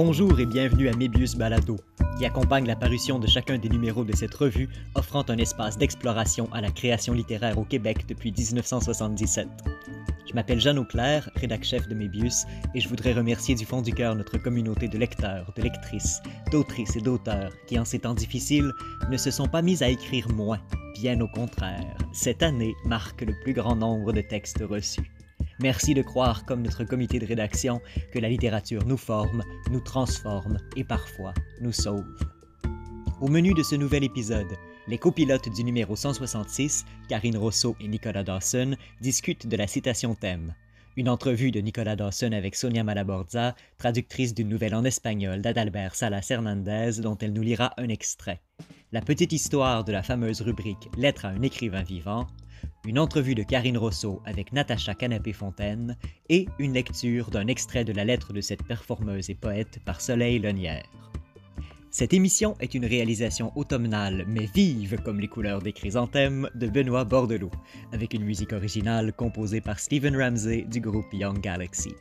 Bonjour et bienvenue à Mébius Balado, qui accompagne la parution de chacun des numéros de cette revue, offrant un espace d'exploration à la création littéraire au Québec depuis 1977. Je m'appelle Jeanne Auclair, rédac-chef de Mébius, et je voudrais remercier du fond du cœur notre communauté de lecteurs, de lectrices, d'autrices et d'auteurs qui, en ces temps difficiles, ne se sont pas mis à écrire moins, bien au contraire. Cette année marque le plus grand nombre de textes reçus. Merci de croire, comme notre comité de rédaction, que la littérature nous forme, nous transforme et parfois nous sauve. Au menu de ce nouvel épisode, les copilotes du numéro 166, Karine Rousseau et Nicolas Dawson, discutent de la citation thème. Une entrevue de Nicolas Dawson avec Sonia Malaborza, traductrice d'une nouvelle en espagnol d'Adalbert Salas Hernandez, dont elle nous lira un extrait. La petite histoire de la fameuse rubrique Lettre à un écrivain vivant, une entrevue de Karine Rousseau avec Natacha Canapé-Fontaine et une lecture d'un extrait de la lettre de cette performeuse et poète par Soleil Lonière. Cette émission est une réalisation automnale mais vive comme les couleurs des chrysanthèmes de Benoît Bordelot, avec une musique originale composée par Stephen Ramsey du groupe Young Galaxy.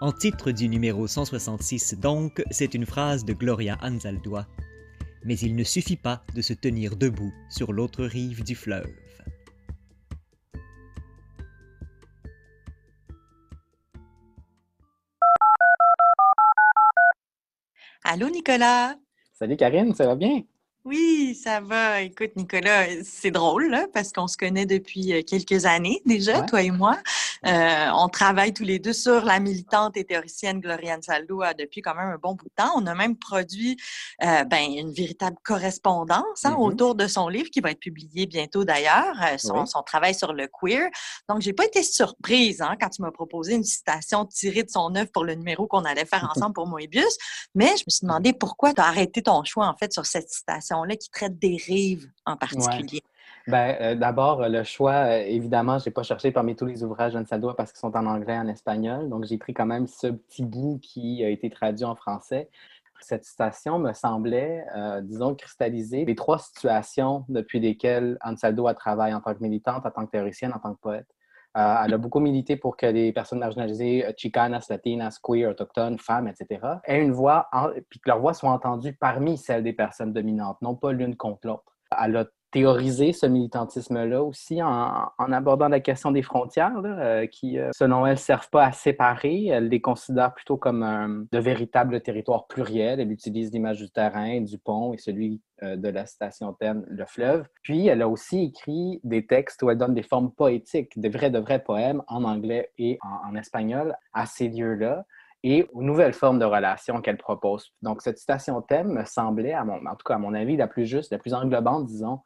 En titre du numéro 166 donc, c'est une phrase de Gloria Anzaldúa. Mais il ne suffit pas de se tenir debout sur l'autre rive du fleuve. Allô, Nicolas? Salut Karine, ça va bien? Oui, ça va. Écoute, Nicolas, c'est drôle là, parce qu'on se connaît depuis euh, quelques années déjà, toi et moi. Euh, on travaille tous les deux sur la militante et théoricienne Gloriane Saldo depuis quand même un bon bout de temps. On a même produit euh, ben, une véritable correspondance hein, mm-hmm. autour de son livre qui va être publié bientôt d'ailleurs, euh, son, son, travail sur le queer. Donc, j'ai pas été surprise hein, quand tu m'as proposé une citation tirée de son œuvre pour le numéro qu'on allait faire ensemble pour Moebius, mais je me suis demandé pourquoi tu as arrêté ton choix en fait sur cette citation-là qui traite des rives en particulier. Ben, euh, d'abord, le choix, euh, évidemment, je n'ai pas cherché parmi tous les ouvrages de parce qu'ils sont en anglais et en espagnol. Donc, j'ai pris quand même ce petit bout qui a été traduit en français. Cette citation me semblait, euh, disons, cristalliser les trois situations depuis lesquelles Ansaldo travaille en tant que militante, en tant que théoricienne, en tant que poète. Elle a beaucoup milité pour que les personnes marginalisées, chicanas, latinas, queer, autochtones, femmes, etc., aient une voix, puis que leur voix soit entendue parmi celles des personnes dominantes, non pas l'une contre l'autre. Elle a théoriser ce militantisme-là aussi en, abordant la question des frontières, euh, qui, euh, selon elle, ne servent pas à séparer. Elle les considère plutôt comme de véritables territoires pluriels. Elle utilise l'image du terrain, du pont et celui euh, de la station thème, le fleuve. Puis, elle a aussi écrit des textes où elle donne des formes poétiques, de vrais, de vrais poèmes en anglais et en, espagnol à ces lieux-là et aux nouvelles formes de relations qu'elle propose. Donc, cette citation thème me semblait, en tout cas à mon avis, la plus juste, la plus englobante, disons,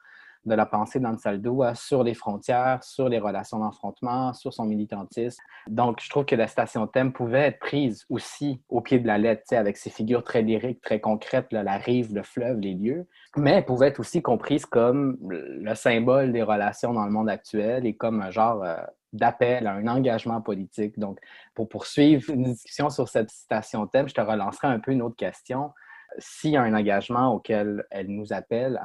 de la pensée d'Ansaldo sur les frontières, sur les relations d'affrontement, sur son militantisme. Donc, je trouve que la station thème pouvait être prise aussi au pied de la lettre, avec ses figures très lyriques, très concrètes, la rive, le fleuve, les lieux, mais elle pouvait être aussi comprise comme le symbole des relations dans le monde actuel et comme un genre euh, d'appel à un engagement politique. Donc, pour poursuivre une discussion sur cette citation thème, je te relancerai un peu une autre question s'il y a un engagement auquel elle nous appelle,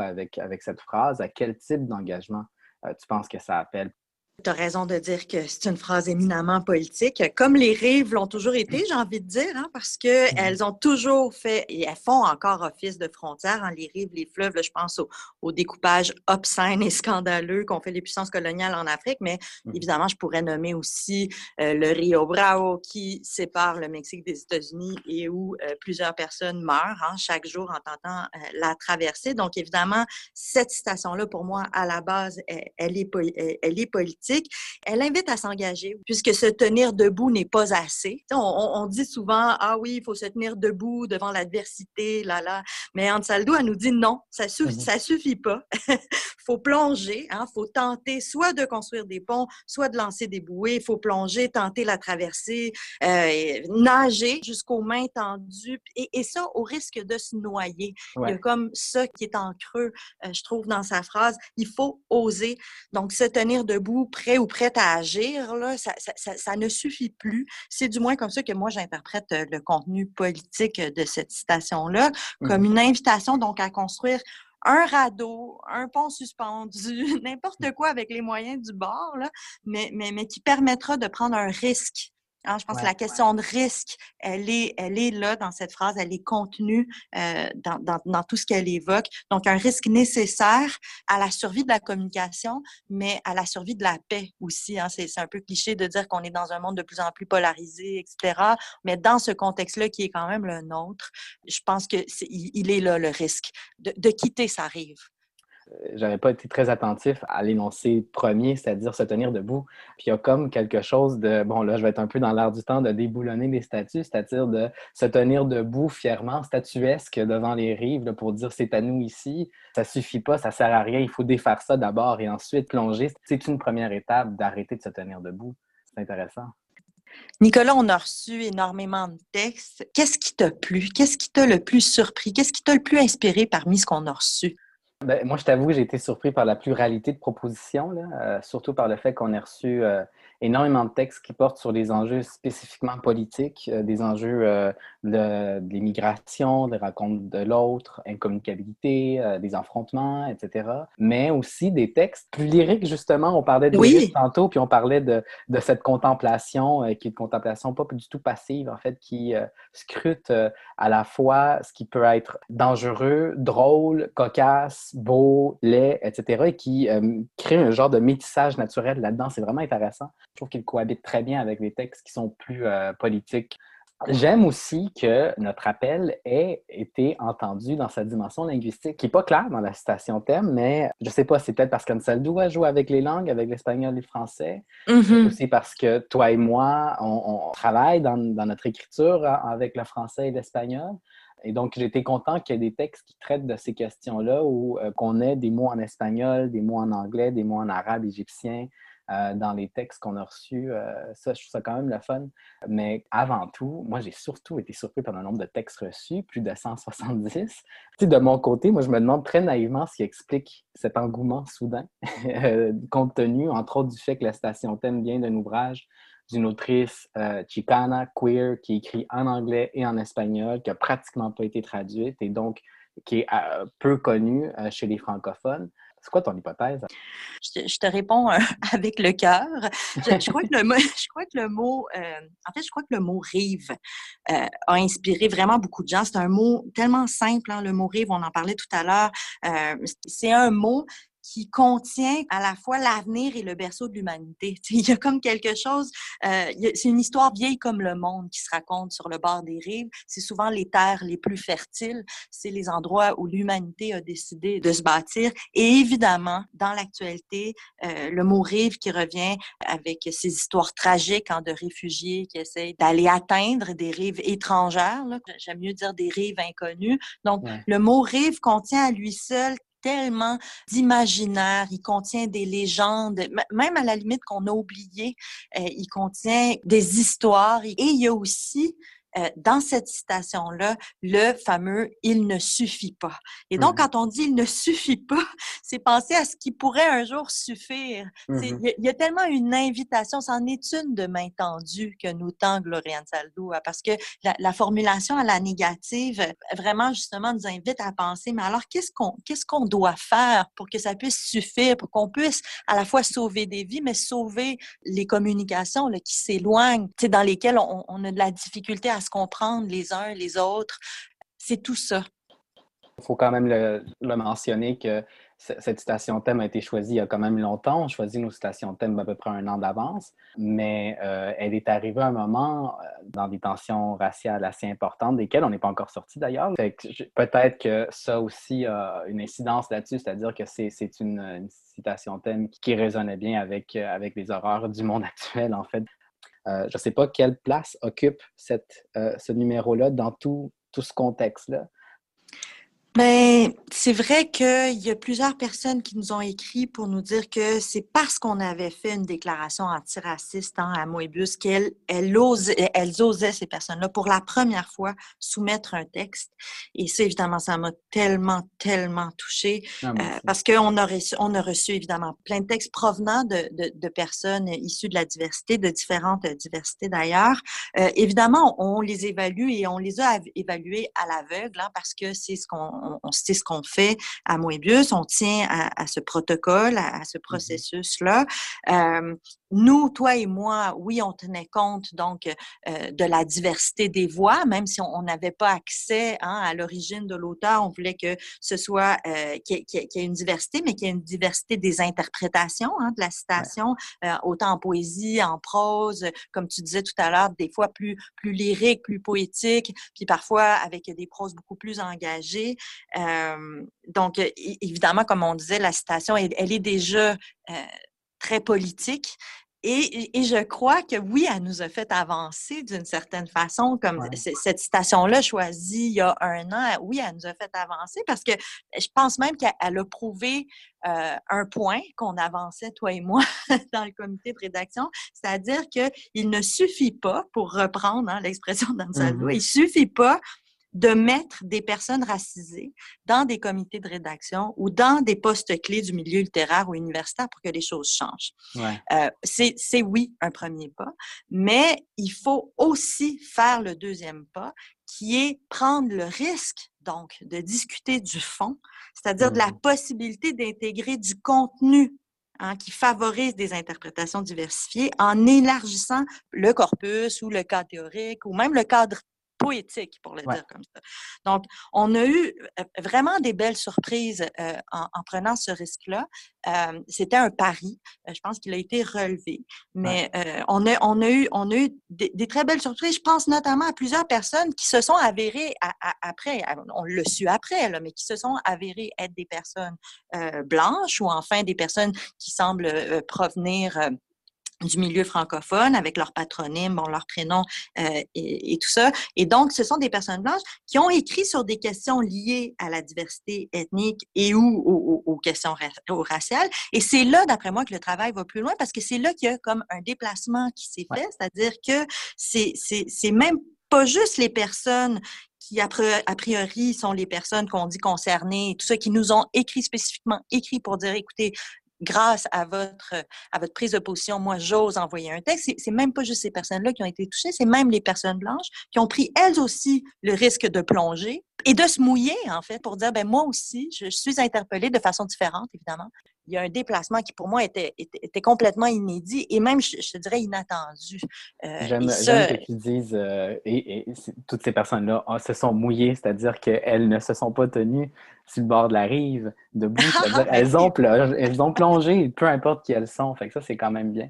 avec, avec cette phrase, à quel type d'engagement euh, tu penses que ça appelle tu as raison de dire que c'est une phrase éminemment politique, comme les rives l'ont toujours été, j'ai envie de dire, hein, parce qu'elles mm-hmm. ont toujours fait, et elles font encore office de frontière, hein, les rives, les fleuves, je pense au, découpage obscène et scandaleux qu'ont fait les puissances coloniales en Afrique, mais mm-hmm. évidemment, je pourrais nommer aussi euh, le Rio Bravo qui sépare le Mexique des États-Unis et où euh, plusieurs personnes meurent hein, chaque jour en tentant euh, la traverser. Donc, évidemment, cette citation-là, pour moi, à la base, elle est, elle est politique elle invite à s'engager, puisque se tenir debout n'est pas assez. On, dit souvent, ah oui, il faut se tenir debout devant l'adversité, là, là. Mais Ansaldo, elle nous dit non, ça, suffit, ça suffit pas. faut plonger, il hein, faut tenter soit de construire des ponts, soit de lancer des bouées. Il faut plonger, tenter la traversée, euh, nager jusqu'aux mains tendues, et, ça au risque de se noyer. Il y a comme ça qui est en creux, euh, je trouve, dans sa phrase. Il faut oser. Donc, se tenir debout, prêt ou prête à agir, là, ça, ça, ça, ne suffit plus. C'est du moins comme ça que moi, j'interprète euh, le contenu politique de cette citation-là, comme mmh une invitation donc à construire un radeau, un pont suspendu, n'importe quoi avec les moyens du bord, là, mais, mais, mais qui permettra de prendre un risque Hein, je pense que la question de risque, elle est, elle est là dans cette phrase, elle est contenue euh, dans, dans, dans, tout ce qu'elle évoque. Donc, un risque nécessaire à la survie de la communication, mais à la survie de la paix aussi. Hein. C'est un peu cliché de dire qu'on est dans un monde de plus en plus polarisé, etc. Mais dans ce contexte-là, qui est quand même le nôtre, je pense que est, il, est là le risque de, de quitter sa rive j'avais pas été très attentif à l'énoncé premier, c'est-à-dire se tenir debout. Puis il y a comme quelque chose de, bon là, je vais être un peu dans l'air du temps, de déboulonner les statues, c'est-à-dire de se tenir debout fièrement, statuesque devant les rives pour dire c'est à nous ici. Ça suffit pas, ça sert à rien, il faut défaire ça d'abord et ensuite plonger. C'est une première étape d'arrêter de se tenir debout. C'est intéressant. Nicolas, on a reçu énormément de textes. Qu'est-ce qui t'a plu? Qu'est-ce qui t'a le plus surpris? Qu'est-ce qui t'a le plus inspiré parmi ce qu'on a reçu? Ben, moi, je t'avoue j'ai été surpris par la pluralité de propositions, euh, surtout par le fait qu'on ait reçu euh, énormément de textes qui portent sur des enjeux spécifiquement politiques, euh, des enjeux de, de l'immigration, des rencontres de l'autre, incommunicabilité, des affrontements, etc. Mais aussi des textes plus lyriques, justement. On parlait de oui. tantôt, puis on parlait de, de cette contemplation, qui est une contemplation pas du tout passive, en fait, qui scrute à la fois ce qui peut être dangereux, drôle, cocasse, beau, laid, etc., et qui euh, crée un genre de métissage naturel là-dedans. C'est vraiment intéressant. Je trouve qu'il cohabite très bien avec les textes qui sont plus euh, politiques. J'aime aussi que notre appel ait été entendu dans sa dimension linguistique, qui n'est pas claire dans la citation thème, mais je ne sais pas, c'est peut-être parce qu'Anseldo joue avec les langues, avec l'espagnol et le français. Mm C'est aussi parce que toi et moi, on, travaille dans, dans, notre écriture hein, avec le français et l'espagnol. Et donc, j'étais content qu'il y ait des textes qui traitent de ces questions-là, ou euh, qu'on ait des mots en espagnol, des mots en anglais, des mots en arabe, égyptien, euh, dans les textes qu'on a reçus. Euh, ça, je trouve ça quand même le fun. Mais avant tout, moi, j'ai surtout été surpris par le nombre de textes reçus, plus de 170. Tu de mon côté, moi, je me demande très naïvement ce qui explique cet engouement soudain, compte tenu, entre autres, du fait que la station thème vient d'un ouvrage d'une autrice euh, chicana, queer, qui écrit en anglais et en espagnol, qui n'a pratiquement pas été traduite et donc qui est euh, peu connue euh, chez les francophones. C'est quoi ton hypothèse? Je te, réponds avec le cœur. Je, crois que le mot, mot en fait, je crois que le mot rive a inspiré vraiment beaucoup de gens. C'est un mot tellement simple, hein, le mot rive, on en parlait tout à l'heure. c'est un mot qui contient à la fois l'avenir et le berceau de l'humanité. Il y a comme quelque chose, euh, c'est une histoire vieille comme le monde qui se raconte sur le bord des rives. C'est souvent les terres les plus fertiles, c'est les endroits où l'humanité a décidé de se bâtir. Et évidemment, dans l'actualité, euh, le mot rive qui revient avec ces histoires tragiques hein, de réfugiés qui essayent d'aller atteindre des rives étrangères. J'aime mieux dire des rives inconnues. Donc, le mot rive contient à lui seul tellement d'imaginaire, il contient des légendes, même à la limite qu'on a oublié, euh, il contient des histoires et il y a aussi euh, dans cette citation-là le fameux il ne suffit pas. Et donc, mmh quand on dit il ne suffit pas, c'est penser à ce qui pourrait un jour suffire. Mmh il y, a tellement une invitation, c'en est une de main tendue que nous tend Gloriane Saldo, parce que la, formulation à la négative, vraiment, justement, nous invite à penser, mais alors, qu'est-ce qu'on qu'est-ce qu'on doit faire pour que ça puisse suffire, pour qu'on puisse à la fois sauver des vies, mais sauver les communications là, qui s'éloignent, dans lesquelles on, on a de la difficulté à se comprendre les uns les autres. C'est tout ça. Il faut quand même le, mentionner que cette citation thème a été choisie il y a quand même longtemps. On choisit nos citations thème à peu près un an d'avance, mais euh, elle est arrivée à un moment euh, dans des tensions raciales assez importantes, desquelles on n'est pas encore sorti d'ailleurs. Peut-être que ça aussi a une incidence là-dessus, c'est-à-dire que c'est une, citation thème qui résonnait bien avec, avec les horreurs du monde actuel, en fait. Euh, je ne sais pas quelle place occupe euh, ce numéro-là dans tout, tout ce contexte-là. Ben, c'est vrai qu'il y a plusieurs personnes qui nous ont écrit pour nous dire que c'est parce qu'on avait fait une déclaration antiraciste hein, à Moebius qu'elles elles osaient, elles osaient, ces personnes-là, pour la première fois, soumettre un texte. Et ça, évidemment, ça m'a tellement, tellement touchée ah, euh, parce qu'on a, reçu, on a reçu, évidemment, plein de textes provenant de, de, de personnes issues de la diversité, de différentes diversités d'ailleurs. Euh, évidemment, on les évalue et on les a évalués à l'aveugle hein, parce que c'est ce qu'on on, sait ce qu'on fait à Moebius, on tient à, ce protocole, à, ce mmh processus-là. nous, toi et moi, oui, on tenait compte donc de la diversité des voix, même si on n'avait pas accès hein, à l'origine de l'auteur, on voulait que ce soit qu'il y, ait une diversité, mais qu'il y ait une diversité des interprétations hein, de la citation, autant en poésie, en prose, comme tu disais tout à l'heure, des fois plus plus lyrique, plus poétique, puis parfois avec des proses beaucoup plus engagées. Donc, évidemment, comme on disait, la citation, elle, est déjà très politique, et, je crois que oui, elle nous a fait avancer d'une certaine façon, comme cette citation-là choisie il y a un an, oui, elle nous a fait avancer parce que je pense même qu'elle a prouvé euh, un point qu'on avançait, toi et moi, dans le comité de rédaction, c'est-à-dire qu'il ne suffit pas, pour reprendre hein, l'expression d'Ansaldo, mmh il suffit pas de mettre des personnes racisées dans des comités de rédaction ou dans des postes clés du milieu littéraire ou universitaire pour que les choses changent. Euh, c'est oui un premier pas, mais il faut aussi faire le deuxième pas qui est prendre le risque donc de discuter du fond, c'est-à-dire de la mmh possibilité d'intégrer du contenu Hein, qui favorise des interprétations diversifiées en élargissant le corpus ou le cadre théorique ou même le cadre poétique, pour le dire comme ça. Donc, on a eu euh, vraiment des belles surprises euh, en, prenant ce risque-là. Euh, c'était un pari. je pense qu'il a été relevé. Mais on, a, on, a eu, on a eu des, très belles surprises. Je pense notamment à plusieurs personnes qui se sont avérées après, on le su après, là, mais qui se sont avérées être des personnes blanches ou enfin des personnes qui semblent provenir du milieu francophone avec leur patronyme, bon, leur prénom euh, et, tout ça. Et donc, ce sont des personnes blanches qui ont écrit sur des questions liées à la diversité ethnique et ou aux, questions raciales. Et c'est là, d'après moi, que le travail va plus loin parce que c'est là qu'il y a comme un déplacement qui s'est fait, c'est-à-dire que c'est même pas juste les personnes qui, a priori, sont les personnes qu'on dit concernées, tout ça, qui nous ont écrit spécifiquement, écrit pour dire, écoutez, grâce à votre, à votre prise de position, moi, j'ose envoyer un texte. C'est même pas juste ces personnes-là qui ont été touchées, c'est même les personnes blanches qui ont pris elles aussi le risque de plonger et de se mouiller, en fait, pour dire, ben moi aussi, je suis interpellée de façon différente, évidemment. Il y a un déplacement qui, pour moi, était, était, complètement inédit et même, je, te dirais, inattendu. Euh, J'aime que tu dises, euh, et, toutes ces personnes-là ah, se sont mouillées, c'est-à-dire qu'elles ne se sont pas tenues sur le bord de la rive, debout. elles, ont plongé, elles ont plongé, peu importe qui elles sont. Fait que ça, c'est quand même bien.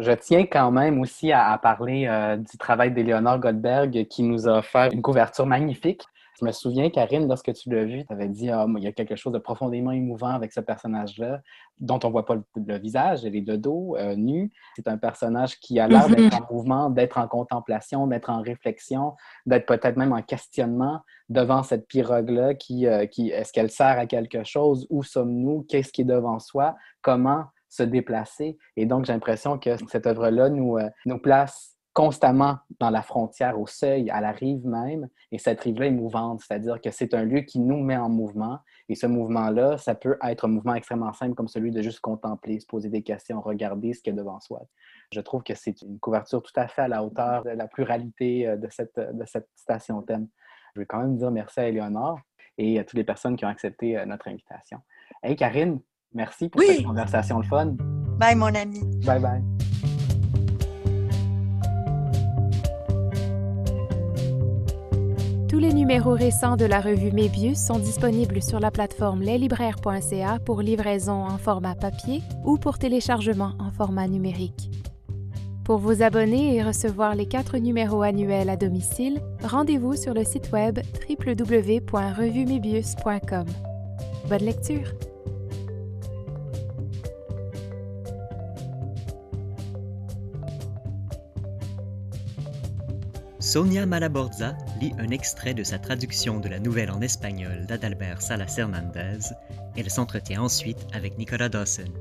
Je tiens quand même aussi à, parler euh, du travail d'Éléonore Goldberg qui nous a offert une couverture magnifique. Je me souviens, Karine, lorsque tu l'as vu, tu avais dit ah, il y a quelque chose de profondément émouvant avec ce personnage-là, dont on ne voit pas le, visage, elle est de dos, euh, nue. C'est un personnage qui a l'air d'être en mouvement, d'être en contemplation, d'être en réflexion, d'être peut-être même en questionnement devant cette pirogue-là qui, euh, qui est-ce qu'elle sert à quelque chose? Où sommes-nous? Qu'est-ce qui est devant soi? Comment se déplacer? Et donc, j'ai l'impression que cette œuvre-là nous, euh, nous place constamment dans la frontière, au seuil, à la rive même, et cette rive-là est mouvante, c'est-à-dire que c'est un lieu qui nous met en mouvement, et ce mouvement-là, ça peut être un mouvement extrêmement simple comme celui de juste contempler, se poser des questions, regarder ce qu'il y a devant soi. Je trouve que c'est une couverture tout à fait à la hauteur de la pluralité euh, de cette, de cette station thème. Je veux quand même dire merci à Éléonore et à toutes les personnes qui ont accepté euh, notre invitation. Hey Karine, merci pour cette conversation le fun. Bye mon ami. Bye bye. Tous les numéros récents de la revue Mébius sont disponibles sur la plateforme leslibraires.ca pour livraison en format papier ou pour téléchargement en format numérique. Pour vous abonner et recevoir les quatre numéros annuels à domicile, rendez-vous sur le site web www.revumebius.com. Bonne lecture! Sonia Malaborza lit un extrait de sa traduction de la nouvelle en espagnol d'Adalbert Salas Hernandez. Elle s'entretient ensuite avec Nicolas Dawson.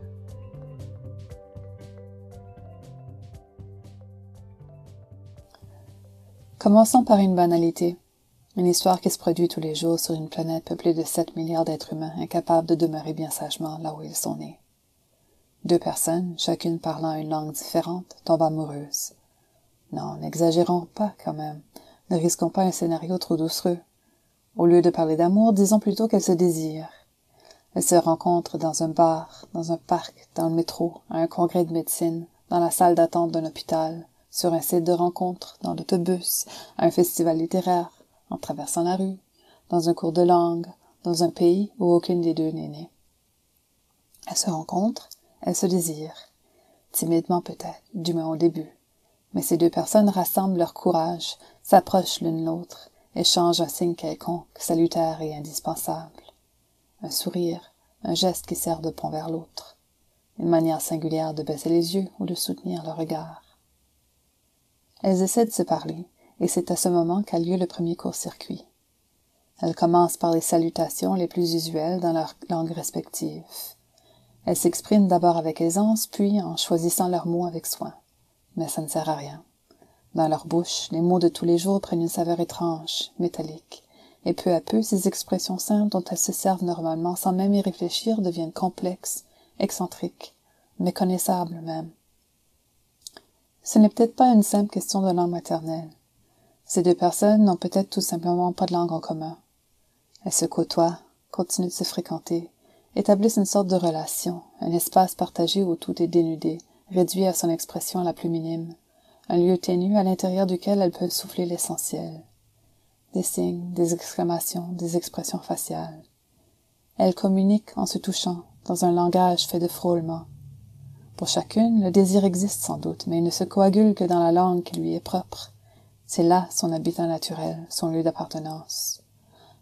Commençons par une banalité. Une histoire qui se produit tous les jours sur une planète peuplée de 7 milliards d'êtres humains incapables de demeurer bien sagement là où ils sont nés. Deux personnes, chacune parlant une langue différente, tombent amoureuses. Non, n'exagérons pas quand même. Ne risquons pas un scénario trop doucereux. Au lieu de parler d'amour, disons plutôt qu'elles se désirent. Elles se rencontrent dans un bar, dans un parc, dans le métro, à un congrès de médecine, dans la salle d'attente d'un hôpital, sur un site de rencontre, dans l'autobus, à un festival littéraire, en traversant la rue, dans un cours de langue, dans un pays où aucune des deux n'est née. Elles se rencontrent, elles se désirent, timidement peut-être, du moins au début. Mais ces deux personnes rassemblent leur courage, s'approchent l'une l'autre, échangent un signe quelconque, salutaire et indispensable. Un sourire, un geste qui sert de pont vers l'autre, une manière singulière de baisser les yeux ou de soutenir le regard. Elles essaient de se parler, et c'est à ce moment qu'a lieu le premier court-circuit. Elles commencent par les salutations les plus usuelles dans leur langue respective. Elles s'expriment d'abord avec aisance, puis en choisissant leurs mots avec soin. Mais ça ne sert à rien. Dans leur bouche, les mots de tous les jours prennent une saveur étrange, métallique, et peu à peu, ces expressions simples dont elles se servent normalement sans même y réfléchir deviennent complexes, excentriques, méconnaissables même. Ce n'est peut-être pas une simple question de langue maternelle. Ces deux personnes n'ont peut-être tout simplement pas de langue en commun. Elles se côtoient, continuent de se fréquenter, établissent une sorte de relation, un espace partagé où tout est dénudé, réduit à son expression la plus minime, un lieu ténu à l'intérieur duquel elles peuvent souffler l'essentiel. Des signes, des exclamations, des expressions faciales. Elles communiquent en se touchant, dans un langage fait de frôlements, pour chacune, le désir existe sans doute, mais il ne se coagule que dans la langue qui lui est propre. C'est là son habitat naturel, son lieu d'appartenance.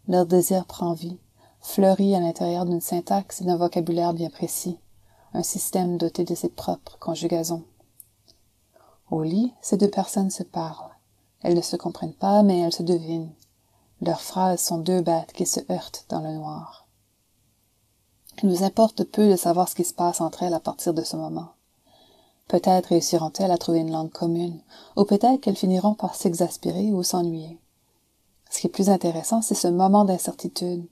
Leur désir prend vie, fleurit à l'intérieur d'une syntaxe et d'un vocabulaire bien précis, système doté de ses propres conjugaisons. Au lit, ces deux personnes se parlent. Elles ne se comprennent pas, mais elles se devinent. Leurs phrases sont deux bêtes qui se heurtent dans le noir. Il nous importe peu de savoir ce qui se passe entre elles à partir de ce moment. Peut-être réussiront-elles à trouver une langue commune, ou peut-être qu'elles finiront par s'exaspérer ou s'ennuyer. Ce qui est plus intéressant, c'est ce moment d'incertitude,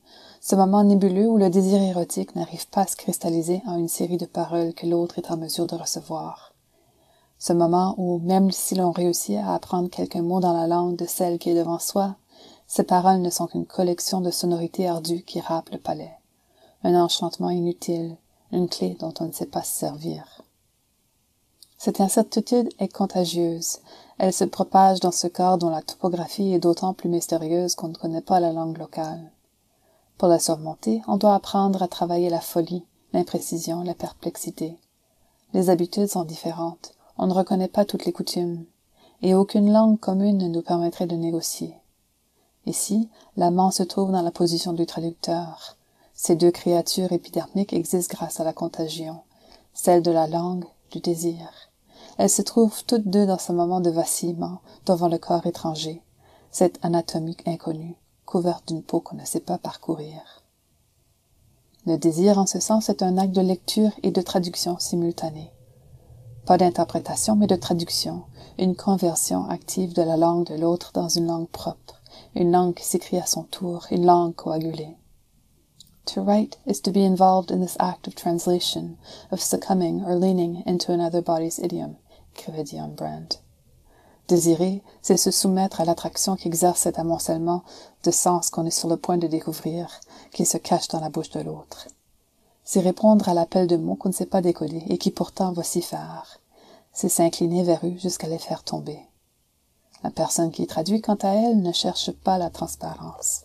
ce moment nébuleux où le désir érotique n'arrive pas à se cristalliser en une série de paroles que l'autre est en mesure de recevoir. Ce moment où, même si l'on réussit à apprendre quelques mots dans la langue de celle qui est devant soi, ces paroles ne sont qu'une collection de sonorités ardues qui râpent le palais un enchantement inutile, une clé dont on ne sait pas se servir. Cette incertitude est contagieuse. Elle se propage dans ce corps dont la topographie est d'autant plus mystérieuse qu'on ne connaît pas la langue locale. Pour la surmonter, on doit apprendre à travailler la folie, l'imprécision, la perplexité. Les habitudes sont différentes, on ne reconnaît pas toutes les coutumes, et aucune langue commune ne nous permettrait de négocier. Ici, l'amant se trouve dans la position du traducteur, ces deux créatures épidermiques existent grâce à la contagion, celle de la langue, du désir. Elles se trouvent toutes deux dans ce moment de vacillement devant le corps étranger, cette anatomie inconnue, couverte d'une peau qu'on ne sait pas parcourir. Le désir, en ce sens, est un acte de lecture et de traduction simultanée. Pas d'interprétation, mais de traduction, une conversion active de la langue de l'autre dans une langue propre, une langue qui s'écrit à son tour, une langue coagulée. To write is to be involved in this act of translation, of succumbing or leaning into another body's idiom, écrivait Dion Brand. Désirer, c'est se soumettre à l'attraction qu'exerce cet amoncellement de sens qu'on est sur le point de découvrir, qui se cache dans la bouche de l'autre. C'est répondre à l'appel de mots qu'on ne sait pas décoder et qui pourtant vocifèrent. C'est s'incliner vers eux jusqu'à les faire tomber. La personne qui traduit, quant à elle, ne cherche pas la transparence.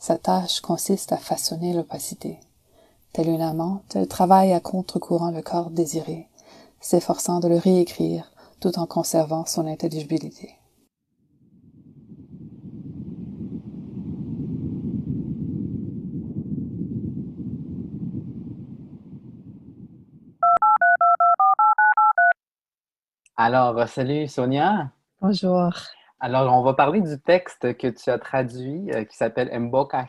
Sa tâche consiste à façonner l'opacité. Telle une amante, elle travaille à contre-courant le corps désiré, s'efforçant de le réécrire tout en conservant son intelligibilité. Alors, salut Sonia. Bonjour. Alors, on va parler du texte que tu as traduit euh, qui s'appelle Mboka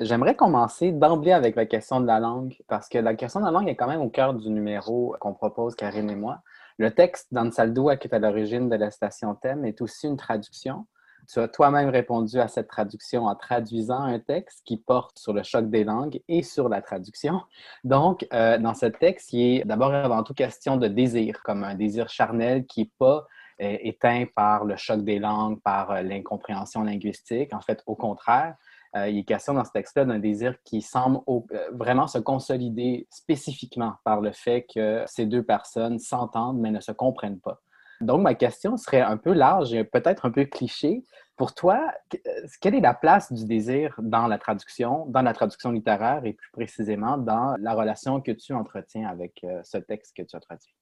J'aimerais commencer d'emblée avec la question de la langue, parce que la question de la langue est quand même au cœur du numéro qu'on propose, Karine et moi. Le texte d'Ansaldoua, qui est à l'origine de la station thème, est aussi une traduction. Tu as toi-même répondu à cette traduction en traduisant un texte qui porte sur le choc des langues et sur la traduction. Donc, euh, dans ce texte, il est d'abord avant tout question de désir, comme un désir charnel qui n'est pas éteint par le choc des langues, par euh, l'incompréhension linguistique. En fait, au contraire, Euh, il est question dans ce texte-là d'un désir qui semble vraiment se consolider spécifiquement par le fait que ces deux personnes s'entendent mais ne se comprennent pas. Donc, ma question serait un peu large et peut-être un peu cliché. Pour toi, quelle est la place du désir dans la traduction, dans la traduction littéraire et plus précisément dans la relation que tu entretiens avec ce texte que tu as traduit?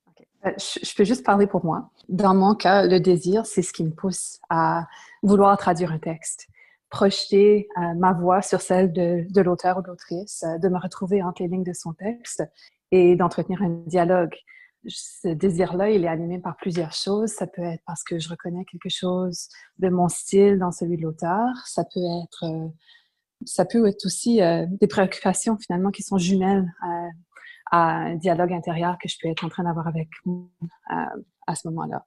Euh, je, peux juste parler pour moi. Dans mon cas, le désir, c'est ce qui me pousse à vouloir traduire un texte, projeter euh, ma voix sur celle de, l'auteur ou de l'autrice, euh, de me retrouver entre les lignes de son texte et d'entretenir un dialogue. Ce désir-là, il est animé par plusieurs choses. Ça peut être parce que je reconnais quelque chose de mon style dans celui de l'auteur. Ça peut être, ça peut être aussi des préoccupations finalement qui sont jumelles à un dialogue intérieur que je peux être en train d'avoir avec euh, à ce moment-là.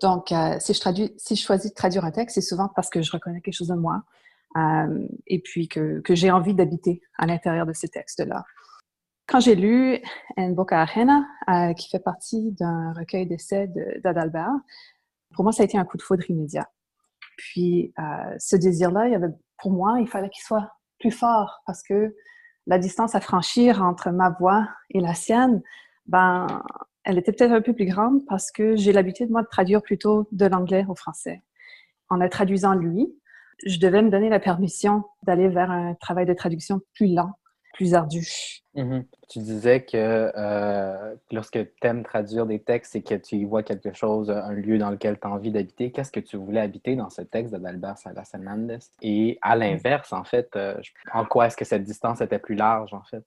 Donc, euh, si, je choisis de traduire un texte, c'est souvent parce que je reconnais quelque chose de moi euh, et puis que, j'ai envie d'habiter à l'intérieur de ce texte-là. Quand j'ai lu En Boca Arena, qui fait partie d'un recueil d'essais d'Adalbert, pour moi, ça a été un coup de foudre immédiat. Puis, ce désir-là, pour moi, il fallait qu'il soit plus fort parce que la distance à franchir entre ma voix et la sienne, ben, elle était peut-être un peu plus grande parce que j'ai l'habitude, moi, de traduire plutôt de l'anglais au français. En le traduisant lui, je devais me donner la permission d'aller vers un travail de traduction plus lent, plus ardu. Mm-hmm. Tu disais que euh, lorsque tu aimes traduire des textes et que tu y vois quelque chose, un lieu dans lequel tu as envie d'habiter, qu'est-ce que tu voulais habiter dans ce texte d'Albert Salas Hernandez? Et à l'inverse, en fait, euh, en quoi est-ce que cette distance était plus large, en fait?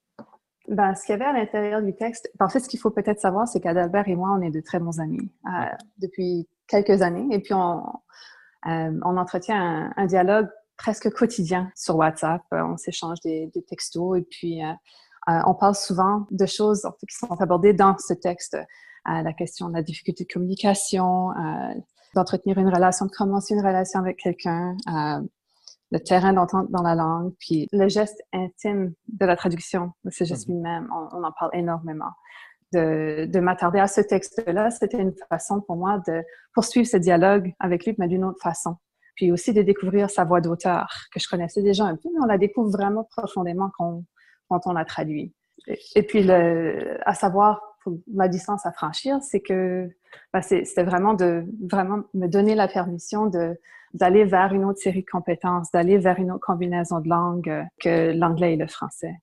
Ben, ce qu'il y avait à l'intérieur du texte, en fait, ce qu'il faut peut-être savoir, c'est qu'Adalbert et moi, on est de très bons amis euh, depuis quelques années. Et puis, on, on entretient un, dialogue presque quotidien sur WhatsApp. On s'échange des, des, textos et puis euh, on parle souvent de choses qui sont abordées dans ce texte. Euh, la question de la difficulté de communication, euh, d'entretenir une relation, de commencer une relation avec quelqu'un, le terrain d'entente dans la langue, puis le geste intime de la traduction, ce geste mhm. lui-même, on, en parle énormément. De, de m'attarder à ce texte-là, c'était une façon pour moi de poursuivre ce dialogue avec lui, mais d'une autre façon. Puis aussi de découvrir sa voix d'auteur, que je connaissais déjà un peu, mais on la découvre vraiment profondément quand quand on la traduit. Et, puis, le, à savoir, pour la distance à franchir, c'est que ben, c'était vraiment de vraiment me donner la permission de d'aller vers une autre série de compétences, d'aller vers une autre combinaison de langues que l'anglais et le français.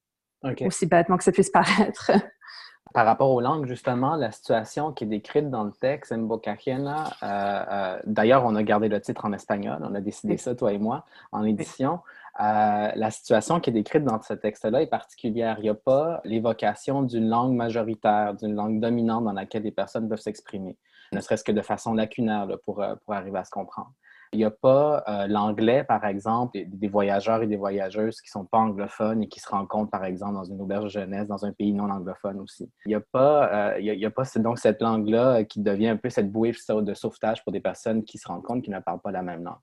Aussi bêtement que ça puisse paraître. Par rapport aux langues, justement, la situation qui est décrite dans le texte, Mbokakena, euh, euh, d'ailleurs, on a gardé le titre en espagnol, on a décidé ça, toi et moi, en édition. Euh, la situation qui est décrite dans ce texte-là est particulière. Il n'y a pas l'évocation d'une langue majoritaire, d'une langue dominante dans laquelle les personnes peuvent s'exprimer, ne serait-ce que de façon lacunaire pour, euh, pour arriver à se comprendre. Il n'y a pas euh, l'anglais, par exemple, des, voyageurs et des voyageuses qui ne sont pas anglophones et qui se rencontrent, par exemple, dans une auberge de jeunesse, dans un pays non anglophone aussi. Il n'y a pas, il y a, pas donc cette langue-là qui devient un peu cette bouée de sauvetage pour des personnes qui se rendent compte qu'ils ne parlent pas la même langue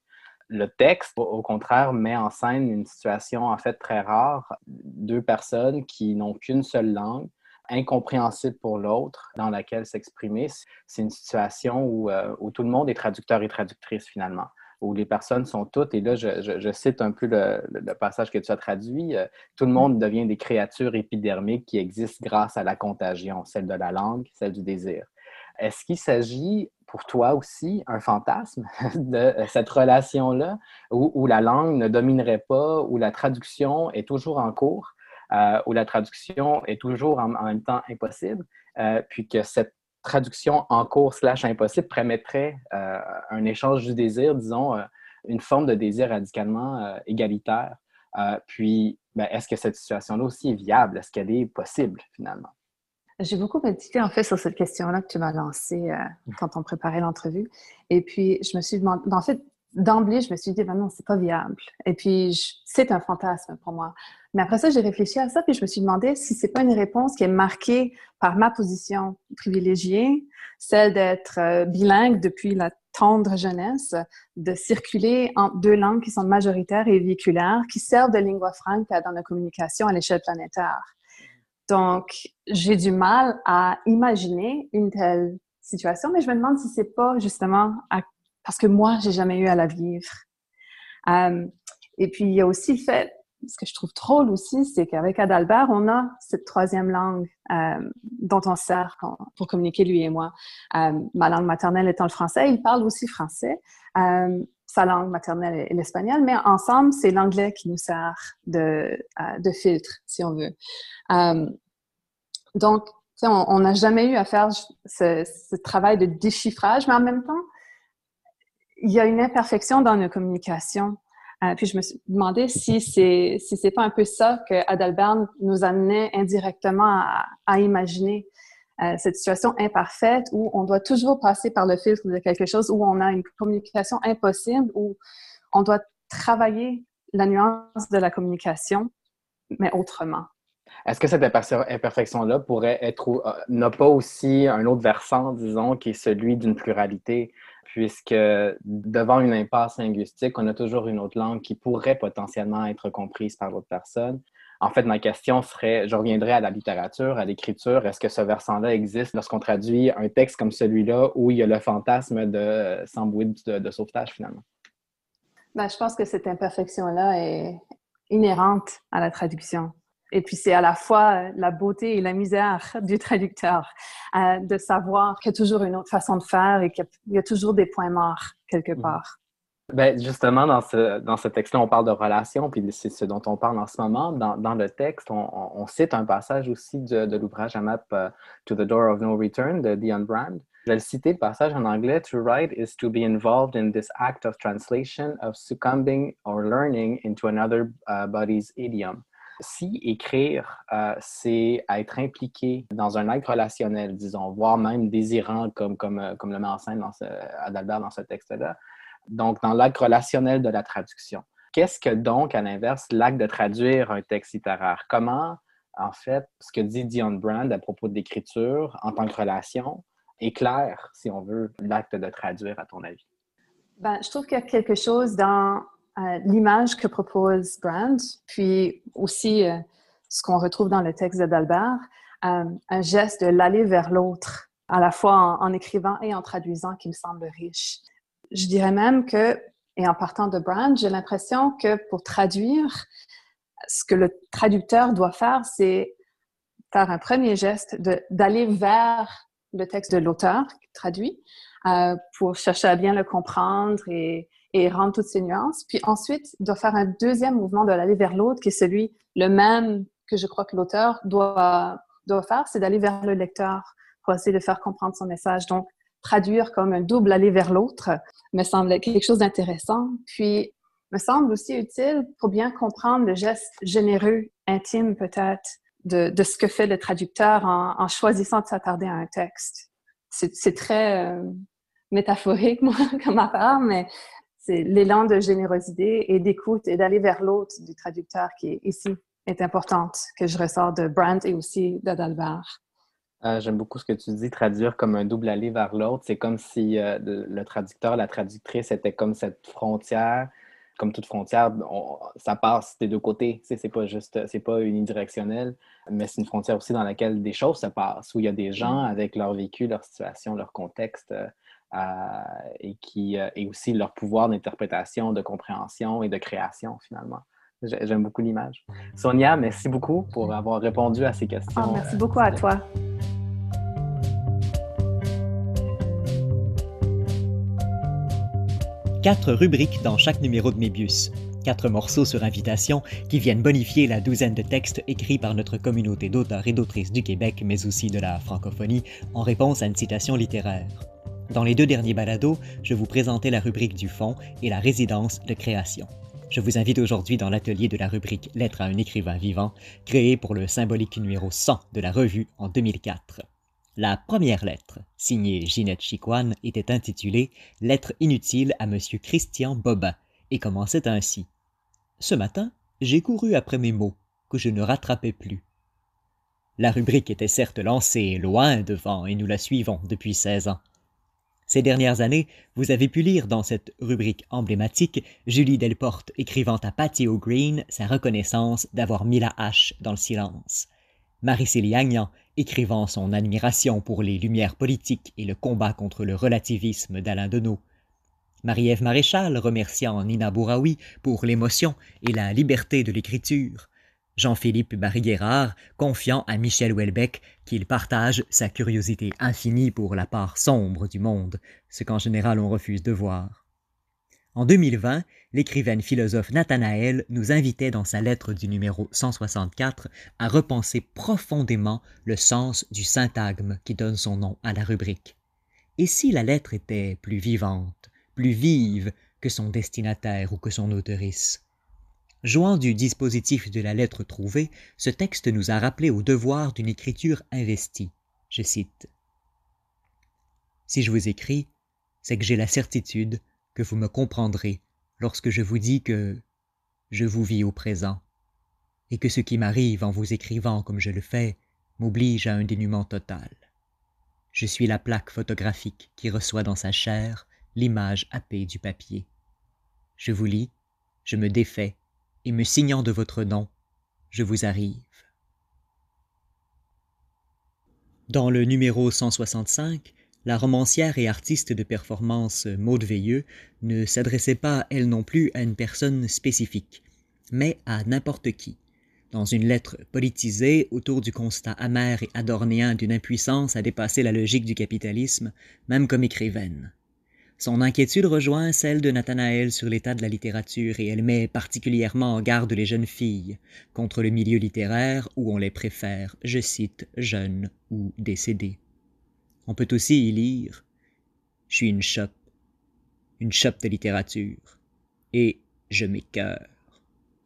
le texte, au contraire, met en scène une situation en fait très rare, deux personnes qui n'ont qu'une seule langue, incompréhensible pour l'autre, dans laquelle s'exprimer. C'est une situation euh, où, tout le monde est traducteur et traductrice finalement, où les personnes sont toutes, et là je, cite un peu le, passage que tu as traduit, euh, tout le monde devient des créatures épidermiques qui existent grâce à la contagion, celle de la langue, celle du désir. Est-ce qu'il s'agit pour toi aussi un fantasme de cette relation-là où, la langue ne dominerait pas, où la traduction est toujours en cours, euh, où la traduction est toujours en, même temps impossible, euh, puis que cette traduction en cours slash impossible permettrait un échange du désir, disons, une forme de désir radicalement égalitaire. puis, ben, est-ce que cette situation-là aussi est viable? Est-ce qu'elle est possible finalement? J'ai beaucoup médité en fait sur cette question-là que tu m'as lancée euh, quand on préparait l'entrevue. Et puis, je me suis demandé, en fait, d'emblée, je me suis dit, ben non, c'est pas viable. Et puis, c'est un fantasme pour moi. Mais après ça, j'ai réfléchi à ça, puis je me suis demandé si c'est pas une réponse qui est marquée par ma position privilégiée, celle d'être euh, bilingue depuis la tendre jeunesse, de circuler en deux langues qui sont majoritaires et véhiculaires, qui servent de lingua franca dans la communication à l'échelle planétaire. Donc, j'ai du mal à imaginer une telle situation, mais je me demande si c'est pas justement parce que moi, j'ai jamais eu à la vivre. Euh, Et puis, il y a aussi le fait, ce que je trouve drôle aussi, c'est qu'avec Adalbert, on a cette troisième langue euh, dont on sert pour communiquer, lui et moi. Euh, ma langue maternelle étant le français, il parle aussi français. Sa langue maternelle est l'espagnol, mais ensemble, c'est l'anglais qui nous sert de, filtre, si on veut. donc, on n'a jamais eu à faire ce, travail de déchiffrage, mais en même temps, il y a une imperfection dans nos communications. Euh, puis je me suis demandé si c'est si c'est pas un peu ça que Adalbert nous amenait indirectement à, imaginer euh, cette situation imparfaite où on doit toujours passer par le filtre de quelque chose, où on a une communication impossible, où on doit travailler la nuance de la communication, mais autrement. Est-ce que cette imperfection-là pourrait être, euh, n'a pas aussi un autre versant, disons, qui est celui d'une pluralité? Puisque devant une impasse linguistique, on a toujours une autre langue qui pourrait potentiellement être comprise par l'autre personne. En fait, ma question serait, je reviendrai à la littérature, à l'écriture. Est-ce que ce versant-là existe lorsqu'on traduit un texte comme celui-là où il y a le fantasme de s'embouer de, de, sauvetage finalement? Ben, je pense que cette imperfection-là est inhérente à la traduction. Et puis c'est à la fois euh, la beauté et la misère du traducteur euh, de savoir qu'il y a toujours une autre façon de faire et qu'il y, a toujours des points morts quelque mm. part. Ben, justement, dans ce, dans ce texte-là, on parle de relations, puis c'est ce dont on parle en ce moment. Dans, dans le texte, on, on, cite un passage aussi de, de l'ouvrage AMAP uh, To the Door of No Return de Dion Brand. Je vais le citer, le passage en anglais. To write is to be involved in this act of translation, of succumbing or learning into another uh, body's idiom. Si écrire, euh, c'est être impliqué dans un acte relationnel, disons, voire même désirant, comme, comme, euh, comme le met en scène dans Adalbert dans ce texte-là, donc dans l'acte relationnel de la traduction. Qu'est-ce que donc, à l'inverse, l'acte de traduire un texte littéraire? Comment, en fait, ce que dit Dion Brand à propos de l'écriture en tant que relation éclaire, si on veut, l'acte de traduire, à ton avis? Ben, je trouve qu'il y a quelque chose dans l'image que propose Brand, puis aussi euh, ce qu'on retrouve dans le texte d'Adalbert, euh, un geste de l'aller vers l'autre, à la fois en, écrivant et en traduisant, qui me semble riche. Je dirais même que, et en partant de Brand, j'ai l'impression que pour traduire, ce que le traducteur doit faire, c'est faire un premier geste d'aller vers le texte de l'auteur qui traduit euh, pour chercher à bien le comprendre et, et rendre toutes ces nuances. Puis ensuite, doit faire un deuxième mouvement de l'aller vers l'autre, qui est celui, le même que je crois que l'auteur doit, doit faire, c'est d'aller vers le lecteur pour essayer de faire comprendre son message. Donc, traduire comme un double aller vers l'autre me semble quelque chose d'intéressant. Puis, me semble aussi utile pour bien comprendre le geste généreux, intime peut-être, de, de, ce que fait le traducteur en, choisissant de s'attarder à un texte. C'est très euh, métaphorique, moi, comme part, mais c'est l'élan de générosité et d'écoute et d'aller vers l'autre du traducteur qui est ici est importante, que je ressors de Brandt et aussi d'Adalbert. Euh, J'aime beaucoup ce que tu dis, traduire comme un double aller vers l'autre. C'est comme si euh, le traducteur, la traductrice était comme cette frontière. Comme toute frontière, ça passe des deux côtés. C'est pas juste, c'est pas unidirectionnel, mais c'est une frontière aussi dans laquelle des choses se passent, où il y a des gens mm. avec leur vécu, leur situation, leur contexte, euh, et qui euh, et aussi leur pouvoir d'interprétation, de compréhension et de création finalement. J'aime beaucoup l'image. Sonia, merci beaucoup pour avoir répondu à ces questions. Ah, merci beaucoup à toi. Quatre rubriques dans chaque numéro de Mébius. Quatre morceaux sur invitation qui viennent bonifier la douzaine de textes écrits par notre communauté d'auteurs et d'autrices du Québec, mais aussi de la francophonie, en réponse à une citation littéraire. Dans les deux derniers balados, je vous présentais la rubrique du fond et la résidence de création. Je vous invite aujourd'hui dans l'atelier de la rubrique Lettre à un écrivain vivant, créé pour le symbolique numéro 100 de la revue en 2004. La première lettre, signée Ginette Chicoine, était intitulée Lettre inutile à M. Christian Bobin et commençait ainsi. Ce matin, j'ai couru après mes mots, que je ne rattrapais plus. La rubrique était certes lancée loin devant et nous la suivons depuis 16 ans. Ces dernières années, vous avez pu lire dans cette rubrique emblématique Julie Delporte écrivant à Patty O'Green sa reconnaissance d'avoir mis la hache dans le silence. Marie-Célie Agnan écrivant son admiration pour les lumières politiques et le combat contre le relativisme d'Alain Deneau. Marie-Ève Maréchal remerciant Nina Bouraoui pour l'émotion et la liberté de l'écriture, Jean-Philippe Barry-Guérard confiant à Michel Houellebecq qu'il partage sa curiosité infinie pour la part sombre du monde, ce qu'en général on refuse de voir. En 2020, l'écrivaine philosophe Nathanaël nous invitait dans sa lettre du numéro 164 à repenser profondément le sens du syntagme qui donne son nom à la rubrique. Et si la lettre était plus vivante, plus vive que son destinataire ou que son auteurice? Jouant du dispositif de la lettre trouvée, ce texte nous a rappelé au devoir d'une écriture investie. Je cite Si je vous écris, c'est que j'ai la certitude que vous me comprendrez lorsque je vous dis que je vous vis au présent, et que ce qui m'arrive en vous écrivant comme je le fais m'oblige à un dénuement total. Je suis la plaque photographique qui reçoit dans sa chair l'image happée du papier. Je vous lis, je me défais, et me signant de votre nom, je vous arrive. Dans le numéro 165, la romancière et artiste de performance Maude Veilleux ne s'adressait pas, elle non plus, à une personne spécifique, mais à n'importe qui, dans une lettre politisée autour du constat amer et adornéen d'une impuissance à dépasser la logique du capitalisme, même comme écrivaine. Son inquiétude rejoint celle de Nathanaël sur l'état de la littérature et elle met particulièrement en garde les jeunes filles contre le milieu littéraire où on les préfère, je cite, jeunes ou décédées. On peut aussi y lire Je suis une chope, une chope de littérature, et je m'écœure.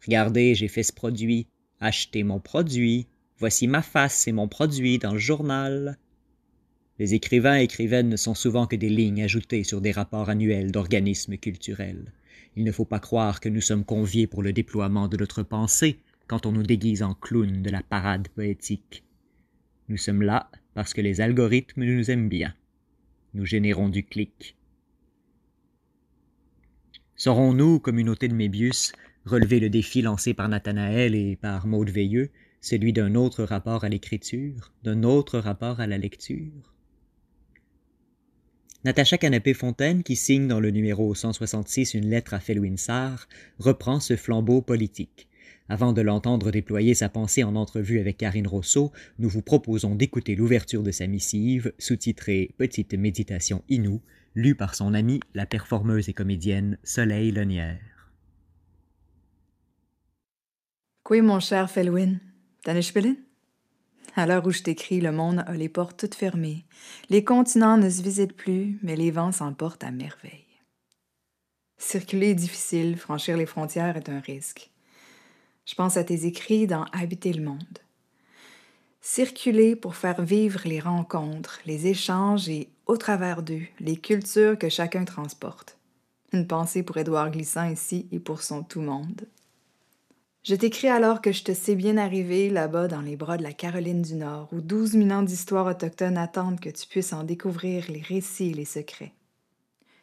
Regardez, j'ai fait ce produit, achetez mon produit, voici ma face et mon produit dans le journal. Les écrivains et écrivaines ne sont souvent que des lignes ajoutées sur des rapports annuels d'organismes culturels. Il ne faut pas croire que nous sommes conviés pour le déploiement de notre pensée quand on nous déguise en clown de la parade poétique. Nous sommes là parce que les algorithmes nous aiment bien. Nous générons du clic. Saurons-nous, communauté de Mébius, relever le défi lancé par Nathanaël et par Maud Veilleux, celui d'un autre rapport à l'écriture, d'un autre rapport à la lecture? Natacha Canapé-Fontaine, qui signe dans le numéro 166 une lettre à Felwine Sarr, reprend ce flambeau politique. Avant de l'entendre déployer sa pensée en entrevue avec Karine Rousseau, nous vous proposons d'écouter l'ouverture de sa missive, sous-titrée Petite méditation Inou, lue par son amie, la performeuse et comédienne Soleil Lenière. Quoi, mon cher à l'heure où je t'écris, le monde a les portes toutes fermées. Les continents ne se visitent plus, mais les vents s'emportent à merveille. Circuler est difficile, franchir les frontières est un risque. Je pense à tes écrits dans Habiter le monde. Circuler pour faire vivre les rencontres, les échanges et, au travers d'eux, les cultures que chacun transporte. Une pensée pour Édouard Glissant ici et pour son tout monde. Je t'écris alors que je te sais bien arrivé là-bas dans les bras de la Caroline du Nord, où douze mille ans d'histoire autochtone attendent que tu puisses en découvrir les récits et les secrets.